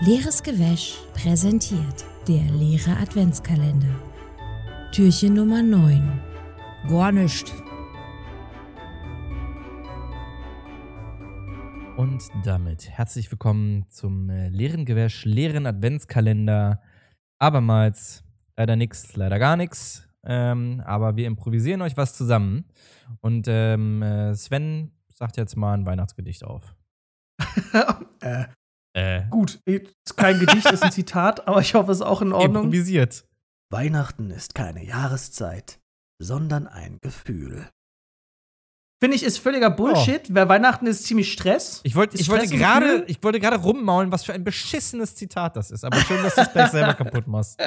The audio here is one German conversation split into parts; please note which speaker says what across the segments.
Speaker 1: Leeres Gewäsch präsentiert der leere Adventskalender. Türchen Nummer 9. Gar nicht.
Speaker 2: Und damit herzlich willkommen zum äh, leeren Gewäsch, leeren Adventskalender. Abermals leider nix, leider gar nix. Ähm, aber wir improvisieren euch was zusammen. Und ähm, äh, Sven sagt jetzt mal ein Weihnachtsgedicht auf.
Speaker 3: äh,
Speaker 2: Äh,
Speaker 3: gut, ist kein Gedicht, ist ein Zitat, aber ich hoffe, es ist auch in Ordnung.
Speaker 2: improvisiert.
Speaker 3: Weihnachten ist keine Jahreszeit, sondern ein Gefühl. Finde ich, ist völliger Bullshit. Wer Weihnachten ist ziemlich Stress.
Speaker 2: Ich wollte,
Speaker 3: Ist
Speaker 2: ich
Speaker 3: Stress
Speaker 2: gerade, ich wollte gerade rummaulen, was für ein beschissenes Zitat das ist. Aber schön, dass du es gleich selber kaputt machst.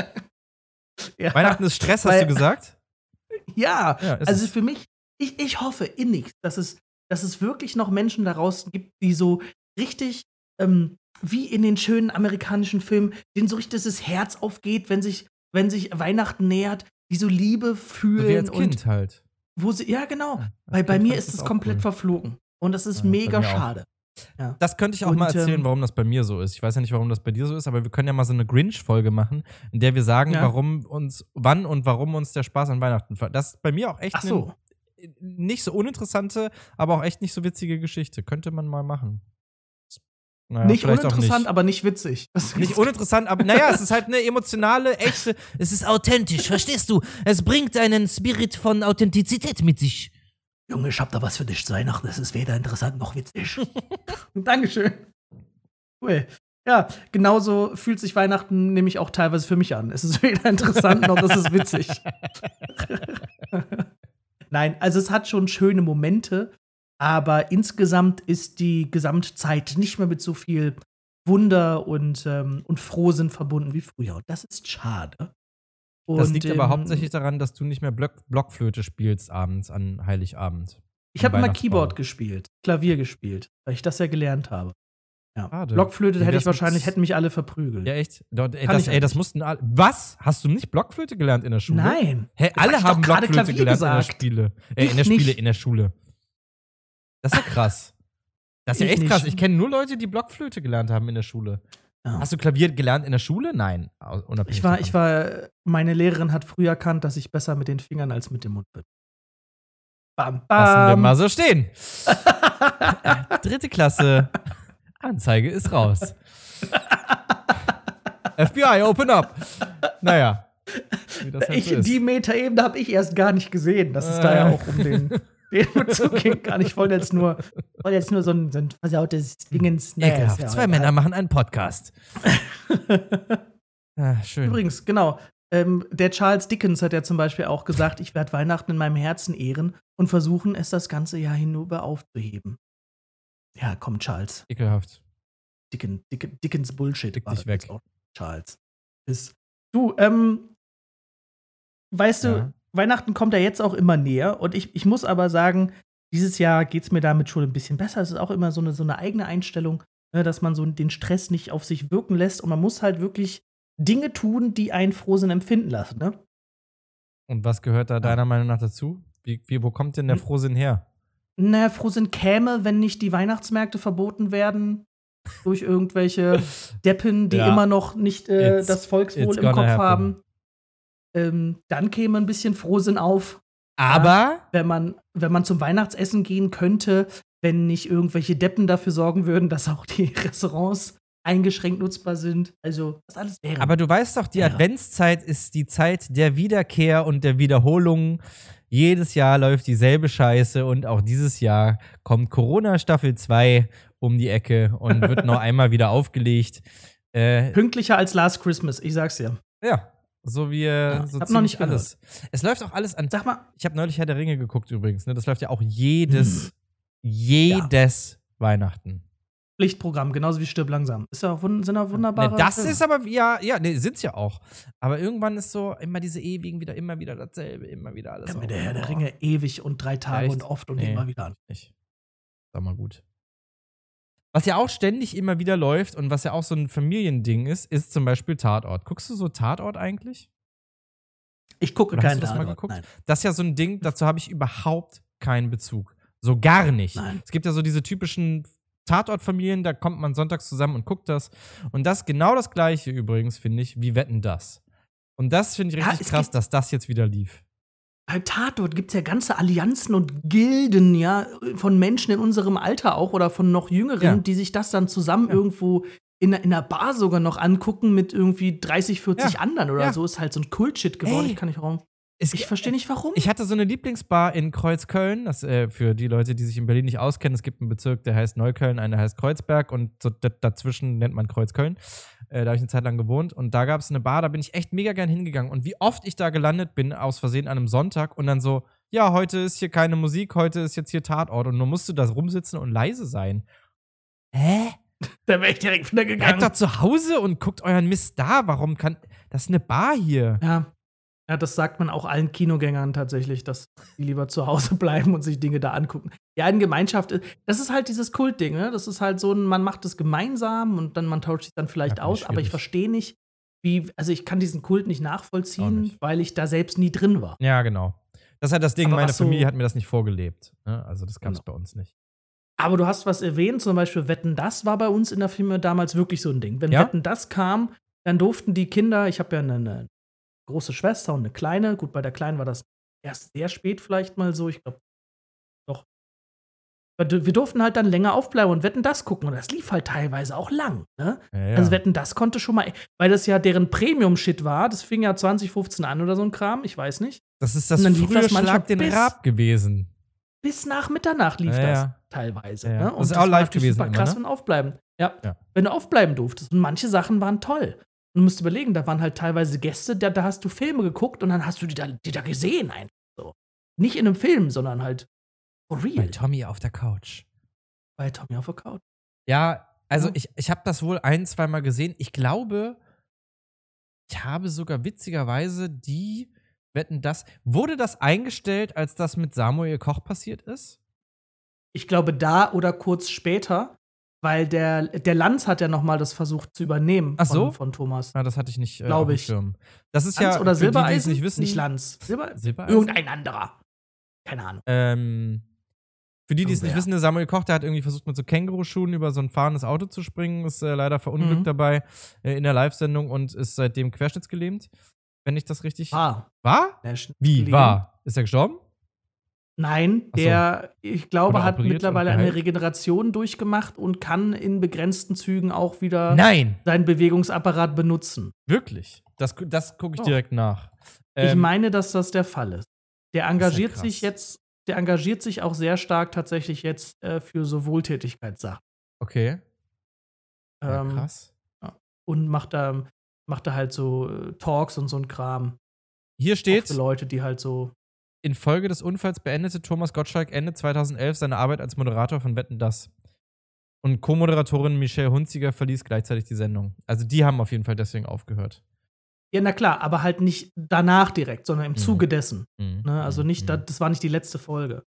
Speaker 3: Ja.
Speaker 2: Weihnachten ist Stress, hast
Speaker 3: Weil-
Speaker 2: du gesagt?
Speaker 3: Ja,
Speaker 2: Ja,
Speaker 3: also für mich, ich, ich hoffe innig, dass es, dass es wirklich noch Menschen da draußen gibt, die so richtig, ähm, wie in den schönen amerikanischen Filmen, denen so richtig das Herz aufgeht, wenn sich, wenn sich Weihnachten nähert, die so Liebe
Speaker 2: So
Speaker 3: fühlen
Speaker 2: wie als Kind halt.
Speaker 3: wo sie, ja genau,
Speaker 2: Ja,
Speaker 3: weil bei mir ist es komplett
Speaker 2: cool.
Speaker 3: verflogen und das ist
Speaker 2: Ja,
Speaker 3: mega schade.
Speaker 2: Das könnte ich auch
Speaker 3: Und,
Speaker 2: mal erzählen,
Speaker 3: ähm,
Speaker 2: warum das bei mir so ist. Ich weiß ja nicht, warum das bei dir so ist, aber wir können ja mal so eine Grinch-Folge machen, in der wir sagen,
Speaker 3: Ja.
Speaker 2: warum uns, wann und warum uns der Spaß an Weihnachten Das ist bei mir auch echt
Speaker 3: Ach so,
Speaker 2: eine nicht so uninteressante, aber auch echt nicht so witzige Geschichte. Könnte man mal machen. Naja,
Speaker 3: nicht uninteressant,
Speaker 2: nicht.
Speaker 3: aber nicht witzig.
Speaker 2: Nicht uninteressant, aber naja, es ist halt eine emotionale, echte.
Speaker 4: Es ist authentisch, verstehst du? Es bringt einen Spirit von Authentizität mit sich.
Speaker 3: Junge, ich hab da was für dich zu Weihnachten. Es ist weder interessant noch witzig. Dankeschön. Cool. Ja, genauso fühlt sich Weihnachten nämlich auch teilweise für mich an. Es ist weder interessant noch ist es witzig. Nein, also es hat schon schöne Momente, aber insgesamt ist die Gesamtzeit nicht mehr mit so viel Wunder und, ähm, und Frohsinn verbunden wie früher. Und das ist schade.
Speaker 2: Das
Speaker 3: Und,
Speaker 2: liegt aber
Speaker 3: ähm,
Speaker 2: hauptsächlich daran, dass du nicht mehr Block Blockflöte spielst abends an Heiligabend.
Speaker 3: Ich habe immer. Keyboard gespielt, Klavier gespielt, weil ich das ja gelernt habe. Ja.
Speaker 2: Schade.
Speaker 3: Blockflöte hätte ich wahrscheinlich, hätten mich alle verprügelt.
Speaker 2: Ja, echt? Dort, ey, das, ey, das
Speaker 3: nicht.
Speaker 2: mussten alle. Was? Hast du nicht Blockflöte gelernt in der Schule?
Speaker 3: Nein.
Speaker 2: Hä, alle haben Blockflöte
Speaker 3: Klavier
Speaker 2: gelernt in der
Speaker 3: gesagt.
Speaker 2: Spiele. Äh, in der Spiele,
Speaker 3: nicht.
Speaker 2: in der Schule. Das ist ja krass. Das ist ja
Speaker 3: Ich
Speaker 2: echt krass. Ich kenne nur Leute, die Blockflöte gelernt haben in der Schule.
Speaker 3: Ja.
Speaker 2: Hast du Klavier gelernt in der Schule? Nein.
Speaker 3: Ich war,
Speaker 2: davon.
Speaker 3: ich war, meine Lehrerin hat früh erkannt, dass ich besser mit den Fingern als mit dem Mund bin. Bam,
Speaker 2: Lassen wir
Speaker 3: bam.
Speaker 2: mal so stehen. Dritte Klasse. Anzeige ist raus. FBI, open up. Naja. Das halt so ist.
Speaker 3: die Metaebene habe ich erst gar nicht gesehen, dass es da ja
Speaker 2: Äh.
Speaker 3: auch um den, den. Gar nicht. Ich wollte jetzt nur, wollte jetzt nur so ein, so ein versautes Dingens. Nee,
Speaker 2: Ekelhaft.
Speaker 3: ist ja
Speaker 2: Zwei
Speaker 3: egal.
Speaker 2: Männer machen einen Podcast. Ah, schön.
Speaker 3: Übrigens, genau. Ähm, der Charles Dickens hat ja zum Beispiel auch gesagt, ich werde Weihnachten in meinem Herzen ehren und versuchen, es das ganze Jahr hinüber aufzuheben. Ja, komm, Charles.
Speaker 2: Ekelhaft.
Speaker 3: Dicken, Dicken, Dickens Bullshit.
Speaker 2: Dick dich weg.
Speaker 3: Charles. Ist. Du, ähm, weißt du,
Speaker 2: Ja.
Speaker 3: Weihnachten kommt ja jetzt auch immer näher und ich, ich muss aber sagen, dieses Jahr geht es mir damit schon ein bisschen besser. Es ist auch immer so eine, so eine eigene Einstellung, ne, dass man so den Stress nicht auf sich wirken lässt und man muss halt wirklich Dinge tun, die einen Frohsinn empfinden lassen. Ne?
Speaker 2: Und was gehört da deiner Meinung nach dazu? Wie, wie, wo kommt denn der
Speaker 3: Hm.
Speaker 2: Frohsinn her?
Speaker 3: Na, Frohsinn käme, wenn nicht die Weihnachtsmärkte verboten werden durch irgendwelche Deppen, die
Speaker 2: Ja.
Speaker 3: immer noch nicht äh, das Volkswohl im Kopf
Speaker 2: happen.
Speaker 3: haben. Ähm, dann käme ein bisschen Frohsinn auf,
Speaker 2: Aber
Speaker 3: wenn man, wenn man zum Weihnachtsessen gehen könnte, wenn nicht irgendwelche Deppen dafür sorgen würden, dass auch die Restaurants eingeschränkt nutzbar sind. Also, das alles wäre.
Speaker 2: Aber du weißt doch, die
Speaker 3: Ja.
Speaker 2: Adventszeit ist die Zeit der Wiederkehr und der Wiederholung. Jedes Jahr läuft dieselbe Scheiße und auch dieses Jahr kommt Corona Staffel 2 um die Ecke und wird noch einmal wieder aufgelegt. Äh,
Speaker 3: Pünktlicher als Last Christmas, ich sag's dir.
Speaker 2: ja, so wie äh, so
Speaker 3: hab noch nicht
Speaker 2: alles. Es läuft auch alles an.
Speaker 3: Sag mal,
Speaker 2: Ich habe neulich Herr der Ringe geguckt übrigens. Ne? Das läuft ja auch jedes, jedes Weihnachten.
Speaker 3: Pflichtprogramm, genauso wie Stirb langsam. Ist ja auch, sind auch wunderbare.
Speaker 2: Ne, das
Speaker 3: Filme.
Speaker 2: ist aber, ja, ja, ne, sind's ja auch. Aber irgendwann ist so immer diese ewigen wieder, immer wieder dasselbe, immer wieder alles.
Speaker 3: Mir
Speaker 2: auf-
Speaker 3: der Herr der Ringe ewig und drei Tage
Speaker 2: Echt?
Speaker 3: und oft und
Speaker 2: Nee.
Speaker 3: immer wieder an.
Speaker 2: Ich. Sag mal gut. Was ja auch ständig immer wieder läuft und was ja auch so ein Familiending ist, ist zum Beispiel Tatort. Guckst du so Tatort eigentlich?
Speaker 3: Ich gucke
Speaker 2: Oder hast
Speaker 3: keinen
Speaker 2: du das mal
Speaker 3: Tatort,
Speaker 2: geguckt?
Speaker 3: Nein.
Speaker 2: Das ist ja so ein Ding, dazu habe ich überhaupt keinen Bezug. So gar nicht.
Speaker 3: Nein.
Speaker 2: Es gibt ja so diese typischen Tatortfamilien, da kommt man sonntags zusammen und guckt das. Und das genau das gleiche übrigens, finde ich, wie Wetten das. Und das finde ich
Speaker 3: Ja,
Speaker 2: richtig
Speaker 3: es
Speaker 2: krass, dass das jetzt wieder lief.
Speaker 3: Bei Tatort gibt es ja ganze Allianzen und Gilden, ja, von Menschen in unserem Alter auch oder von noch Jüngeren,
Speaker 2: Ja.
Speaker 3: die sich das dann zusammen
Speaker 2: Ja.
Speaker 3: irgendwo in, in einer Bar sogar noch angucken mit irgendwie 30, 40
Speaker 2: Ja.
Speaker 3: anderen oder so. Ist halt so ein Kultshit geworden.
Speaker 2: Ey.
Speaker 3: Ich kann nicht warum.
Speaker 2: Es
Speaker 3: Ich verstehe nicht warum.
Speaker 2: Ich hatte so eine Lieblingsbar in Kreuzköln. Das äh, für die Leute, die sich in Berlin nicht auskennen. Es gibt einen Bezirk, der heißt Neukölln, einer heißt Kreuzberg und so dazwischen nennt man Kreuzköln. Äh, da habe ich eine Zeit lang gewohnt und da gab es eine Bar, da bin ich echt mega gern hingegangen. Und wie oft ich da gelandet bin, aus Versehen an einem Sonntag und dann so, ja, heute ist hier keine Musik, heute ist jetzt hier Tatort und nur musst du da rumsitzen und leise sein. Hä?
Speaker 3: da wäre ich direkt wieder
Speaker 2: Bleibt
Speaker 3: gegangen.
Speaker 2: doch zu Hause und guckt euren Mist da. Warum kann. Das ist eine Bar hier.
Speaker 3: Ja. Ja, das sagt man auch allen Kinogängern tatsächlich, dass die lieber zu Hause bleiben und sich Dinge da angucken. Ja, in Gemeinschaft, ist- das ist halt dieses Kultding, ne? Das ist halt so ein, man macht es gemeinsam und dann man tauscht sich dann vielleicht
Speaker 2: Ja,
Speaker 3: aus, aber ich verstehe nicht, wie, also ich kann diesen Kult nicht nachvollziehen,
Speaker 2: nicht.
Speaker 3: weil ich da selbst nie drin war.
Speaker 2: Ja, genau. Das ist halt das Ding,
Speaker 3: Aber
Speaker 2: meine
Speaker 3: was so-
Speaker 2: Familie hat mir das nicht vorgelebt. Ne? Also, das gab es
Speaker 3: Genau.
Speaker 2: bei uns nicht.
Speaker 3: Aber du hast was erwähnt, zum Beispiel Wetten, das war bei uns in der Firma damals wirklich so ein Ding. Wenn
Speaker 2: Ja?
Speaker 3: Wetten, das kam, dann durften die Kinder, ich habe ja eine, eine große Schwester und eine kleine, gut, bei der Kleinen war das erst sehr spät vielleicht mal so, ich glaube, doch. Wir durften halt dann länger aufbleiben und Wetten, das gucken und das lief halt teilweise auch lang, ne?
Speaker 2: Ja, ja.
Speaker 3: Also Wetten, das konnte schon mal, weil das ja deren Premium-Shit war, das fing ja 2015 an oder so ein Kram, ich weiß nicht.
Speaker 2: das ist das frühe
Speaker 3: das
Speaker 2: Schlag den
Speaker 3: bis-
Speaker 2: Rab gewesen.
Speaker 3: bis nach Mitternacht lief
Speaker 2: Ja,
Speaker 3: das teilweise. Ne?
Speaker 2: Das
Speaker 3: Und
Speaker 2: ist auch live gewesen
Speaker 3: super
Speaker 2: immer,
Speaker 3: krass,
Speaker 2: ne?
Speaker 3: wenn du aufbleiben. Ja.
Speaker 2: Ja.
Speaker 3: Wenn du aufbleiben durftest. Und manche Sachen waren toll. Du musst überlegen, da waren halt teilweise Gäste, da, da hast du Filme geguckt und dann hast du die da, die da gesehen einfach so. Nicht in einem Film, sondern halt for real.
Speaker 2: Bei Tommy auf der Couch.
Speaker 3: Bei Tommy auf der Couch.
Speaker 2: Ja, also ich, ich habe das wohl ein, zweimal gesehen. Ich glaube, ich habe sogar witzigerweise die Wetten das. Wurde das eingestellt, als das mit Samuel Koch passiert ist?
Speaker 3: Ich glaube, da oder kurz später, weil der, der Lanz hat ja noch mal das versucht zu übernehmen
Speaker 2: Ach so?
Speaker 3: von, von Thomas.
Speaker 2: Ah, das hatte ich nicht äh, dem
Speaker 3: ich.
Speaker 2: Schirm. Das ist
Speaker 3: Lanz
Speaker 2: ja
Speaker 3: oder
Speaker 2: für die, die es
Speaker 3: Silbereisen?
Speaker 2: nicht wissen.
Speaker 3: Lanz. Silber
Speaker 2: Silbereisen?
Speaker 3: Irgendein anderer. Keine Ahnung.
Speaker 2: Ähm, für die, die es nicht wissen, der Samuel Koch, der hat irgendwie versucht, mit so Känguruschuhen über so ein fahrendes Auto zu springen, ist äh, leider verunglückt
Speaker 3: Mhm.
Speaker 2: dabei äh, in der Live-Sendung und ist seitdem querschnittsgelähmt. Wenn ich das richtig.
Speaker 3: Ah,
Speaker 2: War? Wie? War? Ist er gestorben?
Speaker 3: Nein,
Speaker 2: so.
Speaker 3: der, ich glaube, hat mittlerweile eine? Regeneration durchgemacht und kann in begrenzten Zügen auch wieder
Speaker 2: Nein!
Speaker 3: seinen Bewegungsapparat benutzen.
Speaker 2: Wirklich? Das, das gucke ich
Speaker 3: Doch.
Speaker 2: direkt nach.
Speaker 3: ich
Speaker 2: Ähm,
Speaker 3: meine, dass das der Fall ist. Der engagiert
Speaker 2: krass.
Speaker 3: sich jetzt, der engagiert sich auch sehr stark tatsächlich jetzt äh, für so Wohltätigkeitssachen.
Speaker 2: Okay. Ja,
Speaker 3: Ähm,
Speaker 2: krass.
Speaker 3: und macht da, macht da halt so äh, Talks und so ein Kram.
Speaker 2: Hier steht,
Speaker 3: für Leute, die halt so.
Speaker 2: Infolge des Unfalls beendete Thomas Gottschalk Ende 2011 seine Arbeit als Moderator von Wetten Das. Und Co-Moderatorin Michelle Hunziger verließ gleichzeitig die Sendung. Also die haben auf jeden Fall deswegen aufgehört.
Speaker 3: Ja, na klar, aber halt nicht danach direkt, sondern im
Speaker 2: Mhm.
Speaker 3: Zuge dessen.
Speaker 2: Mhm.
Speaker 3: Ne? Also nicht,
Speaker 2: Mhm.
Speaker 3: da- das war nicht die letzte Folge.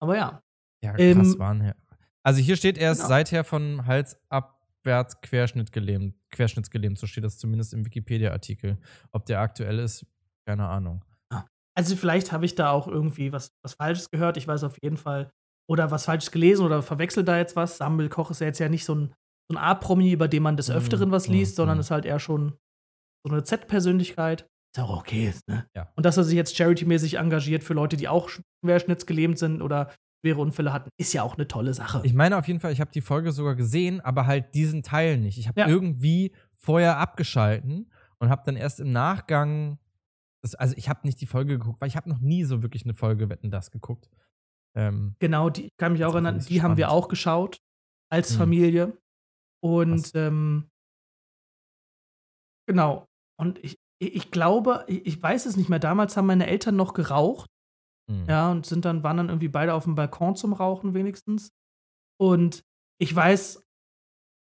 Speaker 3: Aber ja.
Speaker 2: Ja, krass
Speaker 3: Ähm,
Speaker 2: waren her. Also hier steht er ist
Speaker 3: genau.
Speaker 2: seither von Hals abwärts Querschnitt gelähmt, querschnittsgelähmt, so steht das zumindest im Wikipedia-Artikel. Ob der aktuell ist, keine Ahnung.
Speaker 3: Also vielleicht habe ich da auch irgendwie was, was Falsches gehört. Ich weiß auf jeden Fall. Oder was Falsches gelesen oder verwechselt da jetzt was. Samuel Koch ist ja jetzt ja nicht so ein, so ein A-Promi, über den man des
Speaker 2: Mhm,
Speaker 3: Öfteren was
Speaker 2: mhm,
Speaker 3: liest, sondern
Speaker 2: mhm.
Speaker 3: ist halt eher schon so eine Z-Persönlichkeit. Ist ja auch okay, ne?
Speaker 2: Ja.
Speaker 3: Und dass er sich jetzt charity-mäßig engagiert für Leute, die auch querschnittsgelähmt sind oder schwere Unfälle hatten, ist ja auch eine tolle Sache.
Speaker 2: Ich meine auf jeden Fall, ich habe die Folge sogar gesehen, aber halt diesen Teil nicht. Ich habe
Speaker 3: Ja.
Speaker 2: irgendwie vorher abgeschalten und habe dann erst im Nachgang, das, also ich habe nicht die Folge geguckt, weil ich habe noch nie so wirklich eine Folge Wetten das geguckt. Ähm,
Speaker 3: Genau, die kann mich auch erinnern, die haben wir
Speaker 2: spannend.
Speaker 3: auch geschaut als
Speaker 2: Mhm.
Speaker 3: Familie. Und ähm, genau. Und ich, ich glaube, ich weiß es nicht mehr. Damals haben meine Eltern noch geraucht,
Speaker 2: mh.
Speaker 3: ja, und sind dann, waren dann irgendwie beide auf dem Balkon zum Rauchen wenigstens. Und ich weiß,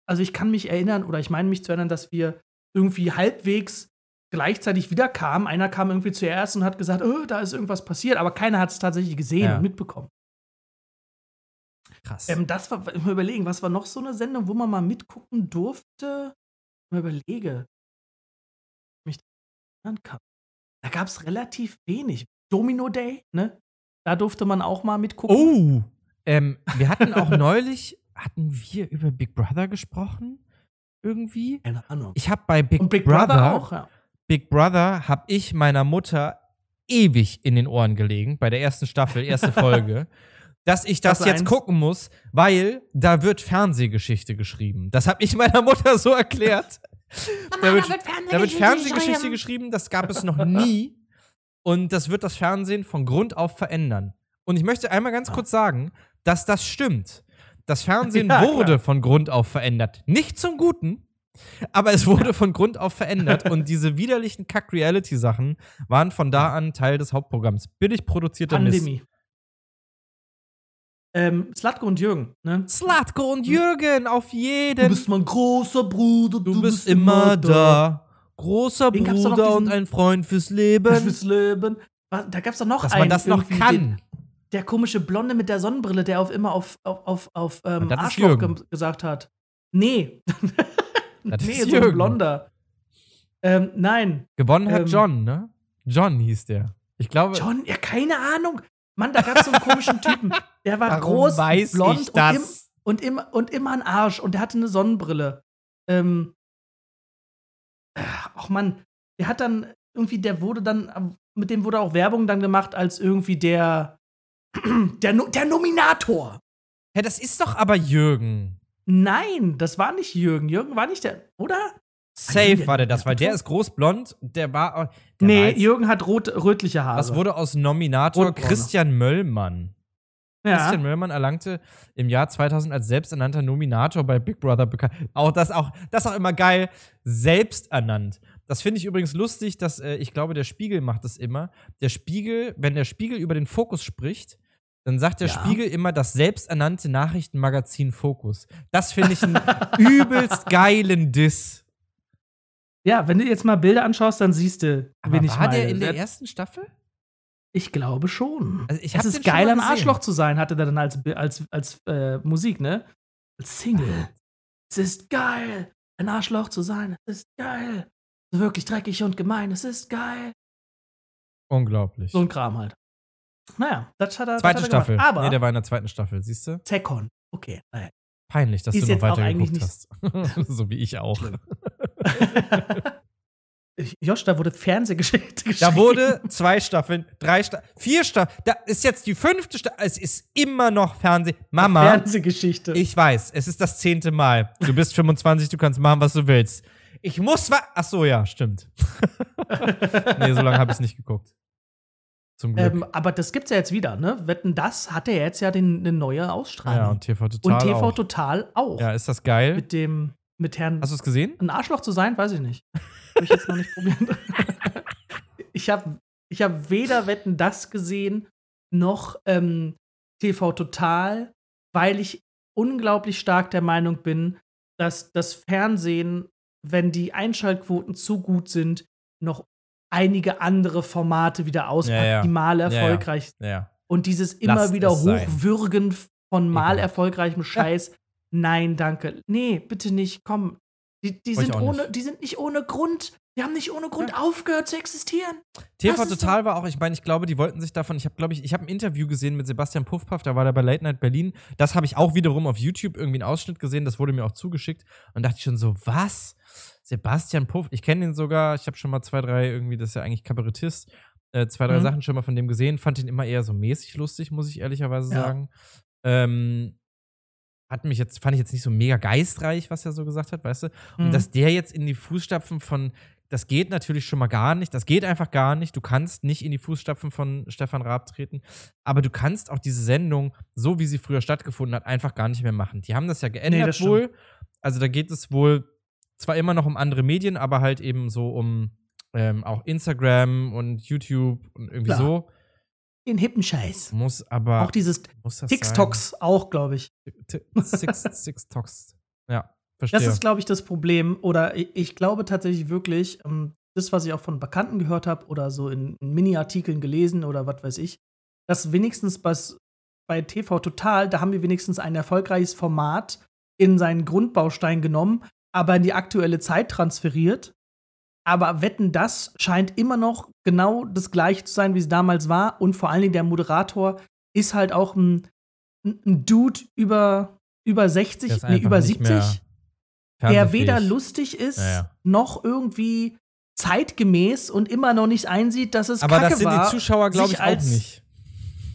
Speaker 3: also ich kann mich erinnern, oder ich meine mich zu erinnern, dass wir irgendwie halbwegs gleichzeitig wieder kamen. Einer kam irgendwie zuerst und hat gesagt, oh, da ist irgendwas passiert, aber keiner hat es tatsächlich gesehen
Speaker 2: Ja.
Speaker 3: und mitbekommen.
Speaker 2: Krass.
Speaker 3: Ähm, das war, ich mal überlegen, was war noch so eine Sendung, wo man mal mitgucken durfte? Mal überlege. Mich erinnern kann. Da gab es relativ wenig. Domino Day, ne? Da durfte man auch mal mitgucken.
Speaker 2: oh! Ähm, wir hatten auch neulich, hatten wir über Big Brother gesprochen? Irgendwie?
Speaker 3: Keine Ahnung.
Speaker 2: Ich habe bei Big,
Speaker 3: Big
Speaker 2: Brother,
Speaker 3: Brother auch, ja.
Speaker 2: Big Brother habe ich meiner Mutter ewig in den Ohren gelegen, bei der ersten Staffel, erste Folge, dass ich das
Speaker 3: Staffel
Speaker 2: jetzt
Speaker 3: eins.
Speaker 2: gucken muss, weil da wird Fernsehgeschichte geschrieben. Das habe ich meiner Mutter so erklärt. da, wird, da wird Fernsehgeschichte geschrieben, das gab es noch nie. Und das wird das Fernsehen von Grund auf verändern. Und ich möchte einmal ganz kurz sagen, dass das stimmt. Das Fernsehen
Speaker 3: Ja,
Speaker 2: wurde
Speaker 3: klar.
Speaker 2: von Grund auf verändert. Nicht zum Guten, aber es wurde von Grund auf verändert. und diese widerlichen Kack-Reality-Sachen waren von da an Teil des Hauptprogramms. Billig produzierter Mist.
Speaker 3: Pandemie. Ähm, Slatko und Jürgen, ne?
Speaker 2: Slatko und Jürgen, auf jeden.
Speaker 3: mein großer Bruder,
Speaker 2: Du bist immer da. Großer
Speaker 3: Den
Speaker 2: Bruder und ein Freund fürs Leben.
Speaker 3: Fürs Leben. Was, da gab's doch noch
Speaker 2: Dass
Speaker 3: einen.
Speaker 2: man das noch kann.
Speaker 3: Den, der komische Blonde mit der Sonnenbrille, der auf immer auf, auf, auf, auf ähm, Arschloch gesagt hat. Nee.
Speaker 2: Das
Speaker 3: nee,
Speaker 2: ist
Speaker 3: so ein. Blonder. Ähm, nein.
Speaker 2: Gewonnen hat
Speaker 3: Ähm,
Speaker 2: John, ne? John hieß der. Ich glaube.
Speaker 3: John, ja, keine Ahnung. Mann, da gab's so einen komischen Typen. Der war
Speaker 2: Warum
Speaker 3: groß,
Speaker 2: weiß
Speaker 3: blond? Und, im, und, immer, und immer ein Arsch. Und der hatte eine Sonnenbrille. Ähm. Ach Mann, der hat dann irgendwie, der wurde dann, mit dem wurde auch Werbung dann gemacht als irgendwie der, der, der Nominator.
Speaker 2: Hä, das ist doch aber Jürgen.
Speaker 3: Nein, das war nicht Jürgen. Jürgen war nicht der, oder?
Speaker 2: Safe
Speaker 3: der
Speaker 2: war der das, weil der ist groß blond. Der war. Der
Speaker 3: nee,
Speaker 2: war
Speaker 3: Jürgen hat rot, rötliche Haare.
Speaker 2: Was wurde aus Nominator
Speaker 3: Rotbraune.
Speaker 2: Christian Möllmann?
Speaker 3: ja.
Speaker 2: Christian Möllmann erlangte im Jahr 2000 als selbsternannter Nominator bei Big Brother bekannt. Auch das auch, das auch immer geil, selbsternannt. Das finde ich übrigens lustig, dass äh, ich glaube, der Spiegel macht das immer. Der Spiegel, wenn der Spiegel über den Fokus spricht, dann sagt der
Speaker 3: Ja.
Speaker 2: Spiegel immer das selbsternannte Nachrichtenmagazin Fokus. Das finde ich einen übelst geilen Diss.
Speaker 3: Ja, wenn du jetzt mal Bilder anschaust, dann siehst du, wen ich
Speaker 2: war der
Speaker 3: meine.
Speaker 2: in der ersten Staffel?
Speaker 3: Ich glaube schon.
Speaker 2: Also ich
Speaker 3: es ist geil, ein. Arschloch zu sein, hatte er dann als, als, als äh, Musik, ne? Als Single. es ist geil, ein Arschloch zu sein. Es ist geil. Wirklich dreckig und gemein. Es ist geil.
Speaker 2: Unglaublich.
Speaker 3: So ein Kram halt. Naja, das hat er.
Speaker 2: Zweite
Speaker 3: hat er
Speaker 2: Staffel.
Speaker 3: Gemacht. Aber
Speaker 2: nee, der war in der zweiten Staffel, siehst du?
Speaker 3: Zekon. Okay, naja.
Speaker 2: Peinlich, dass
Speaker 3: Ist
Speaker 2: du noch weiter geguckt hast. so wie ich auch.
Speaker 3: Josh, da wurde Fernsehgeschichte geschrieben.
Speaker 2: Da wurde zwei Staffeln, drei Staffeln, vier Staffeln. Da ist jetzt die fünfte Staffel. Es ist immer noch Fernseh. Mama,
Speaker 3: Fernsehgeschichte.
Speaker 2: ich weiß, es ist das zehnte Mal. Du bist 25, du kannst machen, was du willst. Ich muss Ach so, ja, stimmt. nee, so lange habe ich es nicht geguckt. Zum Glück.
Speaker 3: ähm, aber das gibt's ja jetzt wieder, ne? Wetten, das hat ja jetzt ja den, eine neue Ausstrahlung.
Speaker 2: ja, und TV Total.
Speaker 3: Und TV
Speaker 2: auch.
Speaker 3: Total auch.
Speaker 2: Ja, ist das geil?
Speaker 3: Mit dem, mit Herrn.
Speaker 2: Hast du es gesehen?
Speaker 3: ein Arschloch zu sein, weiß ich nicht. Habe ich jetzt noch nicht probiert. ich habe ich hab weder Wetten das gesehen, noch ähm, TV Total, weil ich unglaublich stark der Meinung bin, dass das Fernsehen, wenn die Einschaltquoten zu gut sind, noch einige andere Formate wieder auspackt,
Speaker 2: Ja, ja.
Speaker 3: die mal erfolgreich
Speaker 2: Ja.
Speaker 3: und dieses immer
Speaker 2: Lasst
Speaker 3: wieder
Speaker 2: sein.
Speaker 3: Hochwürgen von mal erfolgreichem Scheiß. Nein, danke. Nee, bitte nicht. Komm. Die, die, sind ohne,
Speaker 2: nicht.
Speaker 3: die sind nicht ohne Grund. Die haben nicht ohne Grund aufgehört zu existieren.
Speaker 2: TV Total war auch, ich meine, ich glaube, die wollten sich davon, ich habe, glaube ich, ich habe ein Interview gesehen mit Sebastian Puffpaff, da war der bei Late Night Berlin. Das habe ich auch wiederum auf YouTube irgendwie einen Ausschnitt gesehen, das wurde mir auch zugeschickt und dachte ich schon so, was? Sebastian Puff, ich kenne ihn sogar, ich habe schon mal zwei, drei, irgendwie, das ist ja eigentlich Kabarettist, äh, zwei, drei
Speaker 3: Mhm.
Speaker 2: Sachen schon mal von dem gesehen, fand ihn immer eher so mäßig lustig, muss ich ehrlicherweise
Speaker 3: Ja.
Speaker 2: sagen. Ähm, hat mich jetzt, fand ich jetzt nicht so mega geistreich, was er so gesagt hat, weißt du? Und
Speaker 3: Mhm.
Speaker 2: dass der jetzt in die Fußstapfen von, das geht natürlich schon mal gar nicht, das geht einfach gar nicht. Du kannst nicht in die Fußstapfen von Stefan Raab treten, aber du kannst auch diese Sendung, so wie sie früher stattgefunden hat, einfach gar nicht mehr machen. Die haben das ja geändert
Speaker 3: das stimmt.
Speaker 2: wohl. Also da geht es wohl zwar immer noch um andere Medien, aber halt eben so um ähm, auch Instagram und YouTube und irgendwie
Speaker 3: Klar.
Speaker 2: so.
Speaker 3: Den hippen Scheiß.
Speaker 2: Muss aber.
Speaker 3: Auch dieses
Speaker 2: muss das
Speaker 3: TikToks auch, glaube ich.
Speaker 2: sein? Ti- Six, Six Tox. Ja, verstehe.
Speaker 3: Das ist, glaube ich, das Problem. Oder ich, ich glaube tatsächlich wirklich, ähm, das, was ich auch von Bekannten gehört habe oder so in, in Mini-Artikeln gelesen oder was weiß ich, dass wenigstens was bei TV Total, da haben wir wenigstens ein erfolgreiches Format in seinen Grundbaustein genommen, aber in die aktuelle Zeit transferiert. Aber Wetten, das scheint immer noch genau das gleiche zu sein, wie es damals war. Und vor allen Dingen der Moderator ist halt auch ein, ein Dude über über
Speaker 2: Der
Speaker 3: 60,
Speaker 2: ist
Speaker 3: nee, über
Speaker 2: nicht
Speaker 3: 70,
Speaker 2: mehr
Speaker 3: der weder lustig ist,
Speaker 2: Ja, ja.
Speaker 3: noch irgendwie zeitgemäß und immer noch nicht einsieht, dass es
Speaker 2: Aber
Speaker 3: Kacke
Speaker 2: das sind
Speaker 3: war,
Speaker 2: die Zuschauer, glaube ich, auch
Speaker 3: als-
Speaker 2: nicht.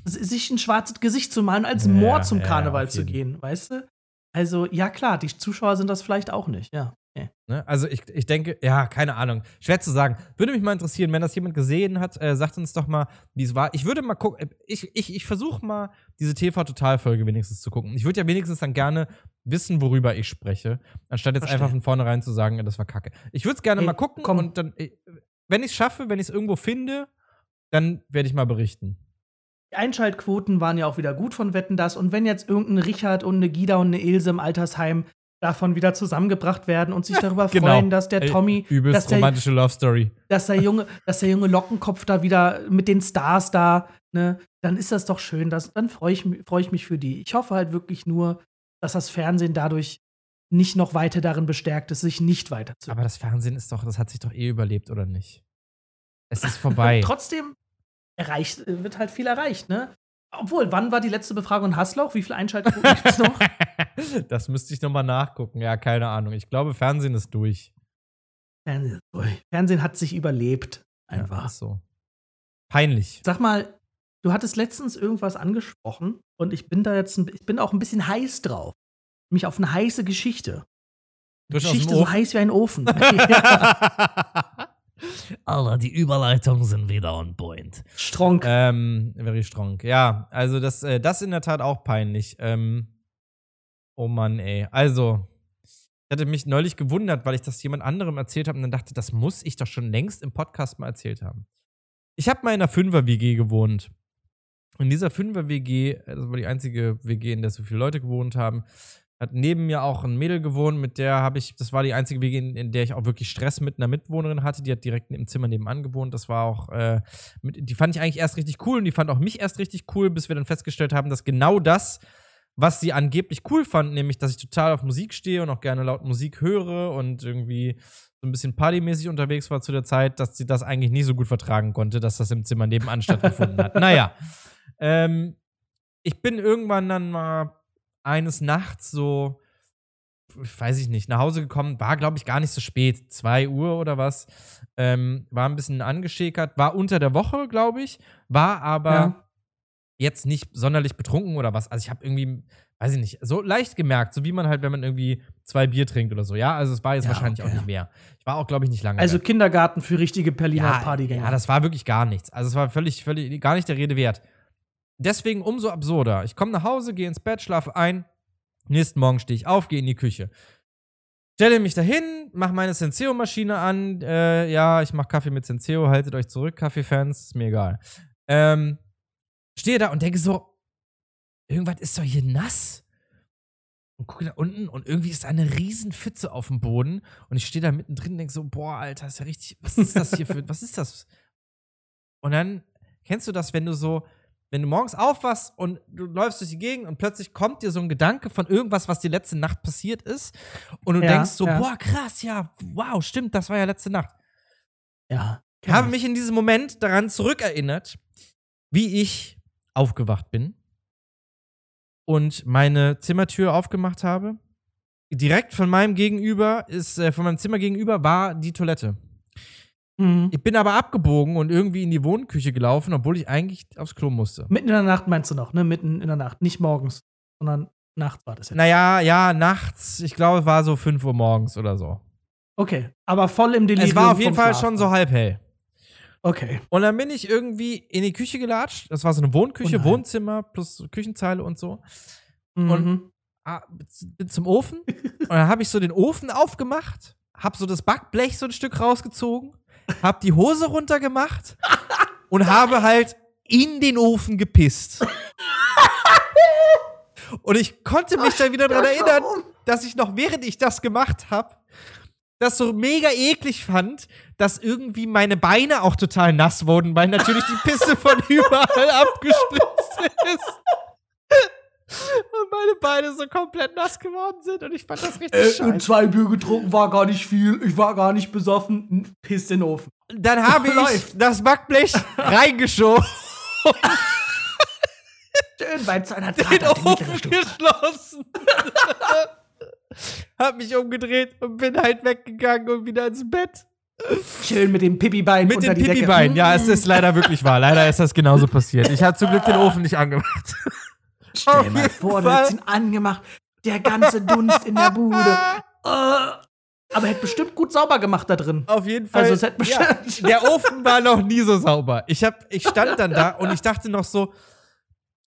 Speaker 3: sich ein schwarzes Gesicht zu malen, als
Speaker 2: Ja,
Speaker 3: Mord zum
Speaker 2: ja,
Speaker 3: Karneval zu gehen, weißt du? Also, ja klar, die Zuschauer sind das vielleicht auch nicht, ja. Okay.
Speaker 2: Ne? Also ich, ich denke, ja, keine Ahnung. Schwer zu sagen. Würde mich mal interessieren, wenn das jemand gesehen hat, äh, sagt uns doch mal, wie es war. Ich würde mal gucken, ich, ich, ich versuche mal, diese TV-Total-Folge wenigstens zu gucken. Ich würde ja wenigstens dann gerne wissen, worüber ich spreche, anstatt jetzt
Speaker 3: Verstehe.
Speaker 2: einfach von vornherein zu sagen, ja, das war kacke. Ich würde es gerne
Speaker 3: Ey,
Speaker 2: mal gucken
Speaker 3: komm.
Speaker 2: und dann, äh, wenn ich es schaffe, wenn ich es irgendwo finde, dann werde ich mal berichten.
Speaker 3: Die Einschaltquoten waren ja auch wieder gut von Wetten das. Und wenn jetzt irgendein Richard und eine Gida und eine Ilse im Altersheim davon wieder zusammengebracht werden und sich darüber
Speaker 2: Genau.
Speaker 3: freuen, dass der
Speaker 2: Ey,
Speaker 3: Tommy, dass
Speaker 2: Übelst
Speaker 3: der,
Speaker 2: romantische Love Story.
Speaker 3: dass der junge, dass der junge Lockenkopf da wieder mit den Stars da, ne, dann ist das doch schön. Das, dann freue ich, freu ich mich für die. Ich hoffe halt wirklich nur, dass das Fernsehen dadurch nicht noch weiter darin bestärkt ist, sich nicht weiterzuentwickeln.
Speaker 2: Aber das Fernsehen ist doch, das hat sich doch eh überlebt, oder nicht? Es ist vorbei.
Speaker 3: Trotzdem erreicht, äh, wird halt viel erreicht, ne? Obwohl, wann war die letzte Befragung in Hassloch? Wie viele Einschaltquoten gibt's noch?
Speaker 2: das müsste ich noch mal nachgucken. Ja, keine Ahnung. Ich glaube, Fernsehen ist durch.
Speaker 3: Fernsehen, ui, Fernsehen hat sich überlebt.
Speaker 2: Ja,
Speaker 3: Einfach.
Speaker 2: ist so. Peinlich.
Speaker 3: Sag mal, du hattest letztens irgendwas angesprochen und ich bin da jetzt, ein, ich bin auch ein bisschen heiß drauf. Nämlich auf eine heiße Geschichte.
Speaker 2: Dem
Speaker 3: Geschichte so heiß wie ein Ofen. ja.
Speaker 4: Alter, die Überleitungen sind wieder on point.
Speaker 3: Strong.
Speaker 2: ähm, very strong. Ja, also das, äh, das in der Tat auch peinlich. Ähm, oh Mann, ey. Also, ich hatte mich neulich gewundert, weil ich das jemand anderem erzählt habe und dann dachte, das muss ich doch schon längst im Podcast mal erzählt haben. Ich habe mal in einer Fünfer-WG gewohnt. In dieser Fünfer-WG, das war die einzige WG, in der so viele Leute gewohnt haben, hat neben mir auch ein Mädel gewohnt, mit der habe ich, das war die einzige WG, in, in der ich auch wirklich Stress mit einer Mitbewohnerin hatte. Die hat direkt im Zimmer nebenan gewohnt. Das war auch, äh, mit, die fand ich eigentlich erst richtig cool und die fand auch mich erst richtig cool, bis wir dann festgestellt haben, dass genau das, was sie angeblich cool fand, nämlich, dass ich total auf Musik stehe und auch gerne laut Musik höre und irgendwie so ein bisschen partymäßig unterwegs war zu der Zeit, dass sie das eigentlich nicht so gut vertragen konnte, dass das im Zimmer nebenan stattgefunden hat. Naja. Ähm, ich bin irgendwann dann mal eines Nachts so, ich weiß ich nicht, nach Hause gekommen, war, glaube ich, gar nicht so spät, 2 Uhr oder was. Ähm, war ein bisschen angeschäkert, war unter der Woche, glaube ich, war aber
Speaker 3: Ja.
Speaker 2: jetzt nicht sonderlich betrunken oder was. Also ich habe irgendwie, weiß ich nicht, so leicht gemerkt, so wie man halt, wenn man irgendwie zwei Bier trinkt oder so. Ja, also es war jetzt
Speaker 3: Ja,
Speaker 2: wahrscheinlich
Speaker 3: okay.
Speaker 2: auch nicht mehr. Ich war auch, glaube ich, nicht lange.
Speaker 3: Also
Speaker 2: weg.
Speaker 3: Kindergarten für richtige Berliner
Speaker 2: ja,
Speaker 3: Partygänger.
Speaker 2: ja, das war wirklich gar nichts. Also es war völlig, völlig, gar nicht der Rede wert. Deswegen umso absurder. Ich komme nach Hause, gehe ins Bett, schlafe ein. Nächsten Morgen stehe ich auf, gehe in die Küche. Stelle mich dahin, mache meine Senseo-Maschine an. Äh, ja, ich mache Kaffee mit Senseo, haltet euch zurück, Kaffeefans, ist mir egal. Ähm, stehe da und denke so, irgendwas ist doch hier nass. Und gucke da unten und irgendwie ist da eine riesen Pfütze auf dem Boden. Und ich stehe da mittendrin und denke so, boah, Alter, ist ja richtig, was ist das hier für, was ist das? Und dann, kennst du das, wenn du so, wenn du morgens aufwachst und du läufst durch die Gegend und plötzlich kommt dir so ein Gedanke von irgendwas, was dir letzte Nacht passiert ist. Und du
Speaker 3: Ja,
Speaker 2: denkst so,
Speaker 3: ja.
Speaker 2: boah, krass, ja, wow, stimmt, das war ja letzte Nacht.
Speaker 3: ja.
Speaker 2: Ich habe mich in diesem Moment daran zurückerinnert, wie ich aufgewacht bin und meine Zimmertür aufgemacht habe. Direkt von meinem Gegenüber ist, äh, von meinem Zimmer gegenüber war die Toilette.
Speaker 3: Mhm.
Speaker 2: Ich bin aber abgebogen und irgendwie in die Wohnküche gelaufen, obwohl ich eigentlich aufs Klo musste.
Speaker 3: Mitten in der Nacht meinst du noch, ne? Mitten in der Nacht. Nicht morgens, sondern nachts war das jetzt.
Speaker 2: Naja, ja, nachts, ich glaube, es war so 5 Uhr morgens oder so.
Speaker 3: Okay, aber voll im Delirium
Speaker 2: Es war auf jeden Fall
Speaker 3: Schlaf.
Speaker 2: schon so halb hell.
Speaker 3: Okay.
Speaker 2: Und dann bin ich irgendwie in die Küche gelatscht. Das war so eine Wohnküche,
Speaker 3: Oh.
Speaker 2: Wohnzimmer plus Küchenzeile und so.
Speaker 3: Mhm.
Speaker 2: ah, bin zum Ofen und dann habe ich so den Ofen aufgemacht, habe so das Backblech so ein Stück rausgezogen, habe die Hose runtergemacht und habe halt in den Ofen gepisst. Und ich konnte mich dann wieder daran erinnern, dass ich noch während ich das gemacht habe, das so mega eklig fand, dass irgendwie meine Beine auch total nass wurden, weil natürlich die Pisse von überall abgespritzt ist. Und meine Beine so komplett nass geworden sind und ich fand das richtig
Speaker 3: Äh, und
Speaker 2: scheiße.
Speaker 3: zwei Bier getrunken war gar nicht viel. Ich war gar nicht besoffen. Piss in den Ofen.
Speaker 2: Dann habe ich
Speaker 3: Läuft.
Speaker 2: das Backblech reingeschoben.
Speaker 3: Schön bei 200
Speaker 2: den
Speaker 3: Grad mittlere
Speaker 2: Ofen geschlossen. hab mich umgedreht und bin halt weggegangen und wieder ins Bett.
Speaker 3: Schön mit dem Pipi-Bein
Speaker 2: Mit den
Speaker 3: Decke.
Speaker 2: Pipi-Beinen. Ja, es ist leider wirklich wahr. Leider ist das genauso passiert. Ich habe zum Glück den Ofen nicht angemacht.
Speaker 3: Stell
Speaker 2: Auf
Speaker 3: dir mal vor, du hättest ihn angemacht. Der ganze Dunst in der Bude. Äh, aber er hätte bestimmt gut sauber gemacht da drin.
Speaker 2: Auf jeden Fall.
Speaker 3: Also es hätte
Speaker 2: ja,
Speaker 3: bestimmt.
Speaker 2: der Ofen war noch nie so sauber. Ich, hab, ich stand dann da und ich dachte noch so,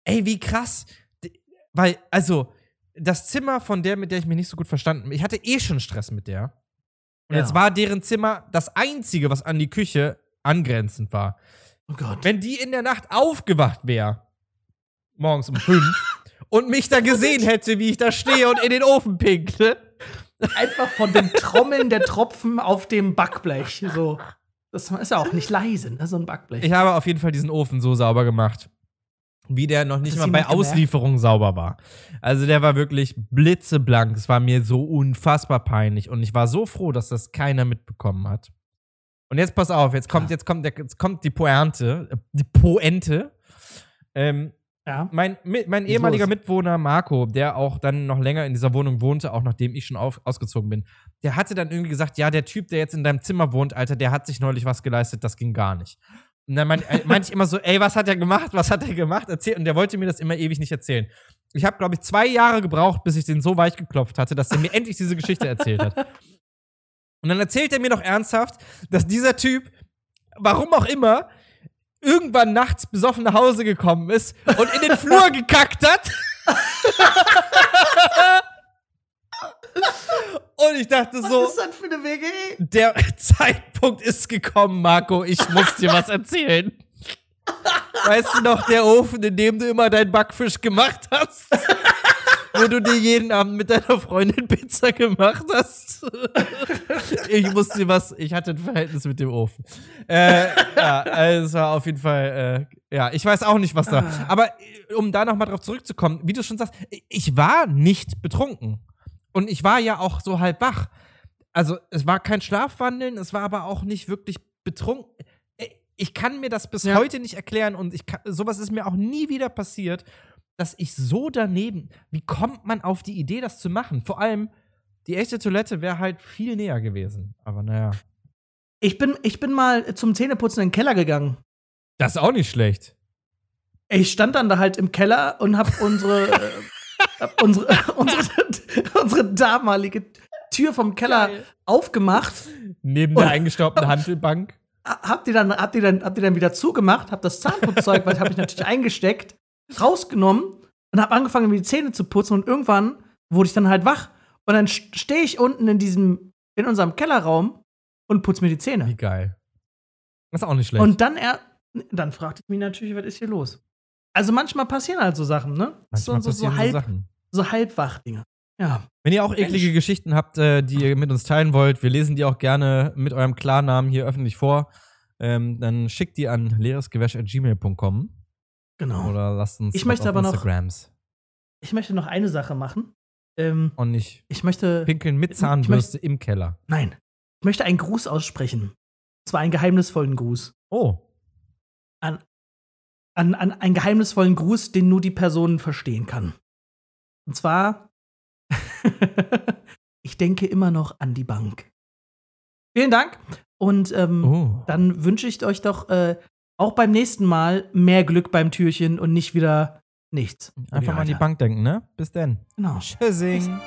Speaker 2: ey, wie krass. Weil, also, das Zimmer von der, mit der ich mich nicht so gut verstanden habe, ich hatte eh schon Stress mit der. Und
Speaker 3: Ja.
Speaker 2: jetzt war deren Zimmer das einzige, was an die Küche angrenzend war.
Speaker 3: Oh Gott.
Speaker 2: Wenn die in der Nacht aufgewacht wäre, morgens um fünf, und mich da gesehen hätte, wie ich da stehe und in den Ofen pinkle,
Speaker 3: Einfach von dem Trommeln der Tropfen auf dem Backblech. So. Das ist ja auch nicht leise, ne? so ein Backblech.
Speaker 2: Ich habe auf jeden Fall diesen Ofen so sauber gemacht, wie der noch nicht mal bei? Auslieferung sauber war. Also der war wirklich blitzeblank. Es war mir so unfassbar peinlich und ich war so froh, dass das keiner mitbekommen hat. Und jetzt pass auf, jetzt kommt,
Speaker 3: Ja.
Speaker 2: jetzt kommt, jetzt kommt die Pointe, äh, die Poente. Ähm,
Speaker 3: ja.
Speaker 2: mein, mein ehemaliger
Speaker 3: los.
Speaker 2: Mitwohner Marco, der auch dann noch länger in dieser Wohnung wohnte, auch nachdem ich schon auf, ausgezogen bin, der hatte dann irgendwie gesagt, ja, der Typ, der jetzt in deinem Zimmer wohnt, Alter, der hat sich neulich was geleistet, das ging gar nicht. Und dann mein- äh, meinte ich immer so, ey, was hat er gemacht? Was hat er gemacht? Erzähl. Und der wollte mir das immer ewig nicht erzählen. Ich habe, glaube ich, zwei Jahre gebraucht, bis ich den so weich geklopft hatte, dass er mir endlich diese Geschichte erzählt hat. Und dann erzählt er mir doch ernsthaft, dass dieser Typ, warum auch immer, irgendwann nachts besoffen nach Hause gekommen ist und in den Flur gekackt hat. und ich dachte so,
Speaker 3: Was ist das für eine WG?
Speaker 2: der Zeitpunkt ist gekommen, Marco. Ich muss dir was erzählen. Weißt du noch, der Ofen, in dem du immer deinen Backfisch gemacht hast? Wo du dir jeden Abend mit deiner Freundin Pizza gemacht hast? ich muss dir was, ich hatte ein Verhältnis mit dem Ofen. Äh, ja, also es war auf jeden Fall, äh, ja, ich weiß auch nicht, was da. Aber äh, um da nochmal drauf zurückzukommen, wie du schon sagst, ich war nicht betrunken. Und ich war ja auch so halb wach. Also, es war kein Schlafwandeln, es war aber auch nicht wirklich betrunken. Äh, Ich kann mir das bis
Speaker 3: Ja.
Speaker 2: heute nicht erklären und ich kann, sowas ist mir auch nie wieder passiert, dass ich so daneben. Wie kommt man auf die Idee, das zu machen? Vor allem, die echte Toilette wäre halt viel näher gewesen. Aber naja.
Speaker 3: Ich bin, ich bin mal zum Zähneputzen in den Keller gegangen.
Speaker 2: Das ist auch nicht schlecht.
Speaker 3: Ich stand dann da halt im Keller und hab unsere, äh, hab unsere, unsere, unsere damalige Tür vom Keller aufgemacht.
Speaker 2: Neben der eingestaubten Handelbank.
Speaker 3: Hab die dann, hab die dann, hab die dann wieder zugemacht, hab das Zahnputzzeug, weil habe ich natürlich eingesteckt, rausgenommen und hab angefangen, mir die Zähne zu putzen und irgendwann wurde ich dann halt wach und dann stehe ich unten in diesem, in unserem Kellerraum und putze mir die
Speaker 2: Wie
Speaker 3: Zähne.
Speaker 2: geil. Das ist auch nicht schlecht.
Speaker 3: Und dann er, dann fragte ich mich natürlich, was ist hier los? Also manchmal passieren halt so Sachen, ne?
Speaker 2: Manchmal
Speaker 3: so, so, so,
Speaker 2: passieren so
Speaker 3: halb,
Speaker 2: Sachen.
Speaker 3: so halbwach-Dinge. Ja.
Speaker 2: Wenn ihr auch eklige Geschichten habt, äh, die ihr mit uns teilen wollt, wir lesen die auch gerne mit eurem Klarnamen hier öffentlich vor. Ähm, dann schickt die an leeresgewäsch.gmail.com
Speaker 3: Genau.
Speaker 2: oder lasst uns
Speaker 3: Ich möchte aber noch-
Speaker 2: Instagrams.
Speaker 3: Ich möchte noch eine Sache machen. Ähm,
Speaker 2: Und nicht
Speaker 3: ich möchte.
Speaker 2: pinkeln mit
Speaker 3: Ich
Speaker 2: Zahnbürste im Keller.
Speaker 3: Nein. Ich möchte einen Gruß aussprechen. Und zwar einen geheimnisvollen Gruß.
Speaker 2: Oh,
Speaker 3: An, an, an einen geheimnisvollen Gruß, den nur die Person verstehen kann. Und zwar, ich denke immer noch an die Bank. Vielen Dank. Und ähm,
Speaker 2: oh.
Speaker 3: dann wünsche ich euch doch äh, auch beim nächsten Mal mehr Glück beim Türchen und nicht wieder nichts.
Speaker 2: Einfach mal an die Bank denken, ne? Bis denn.
Speaker 3: Genau.
Speaker 2: Tschüssing.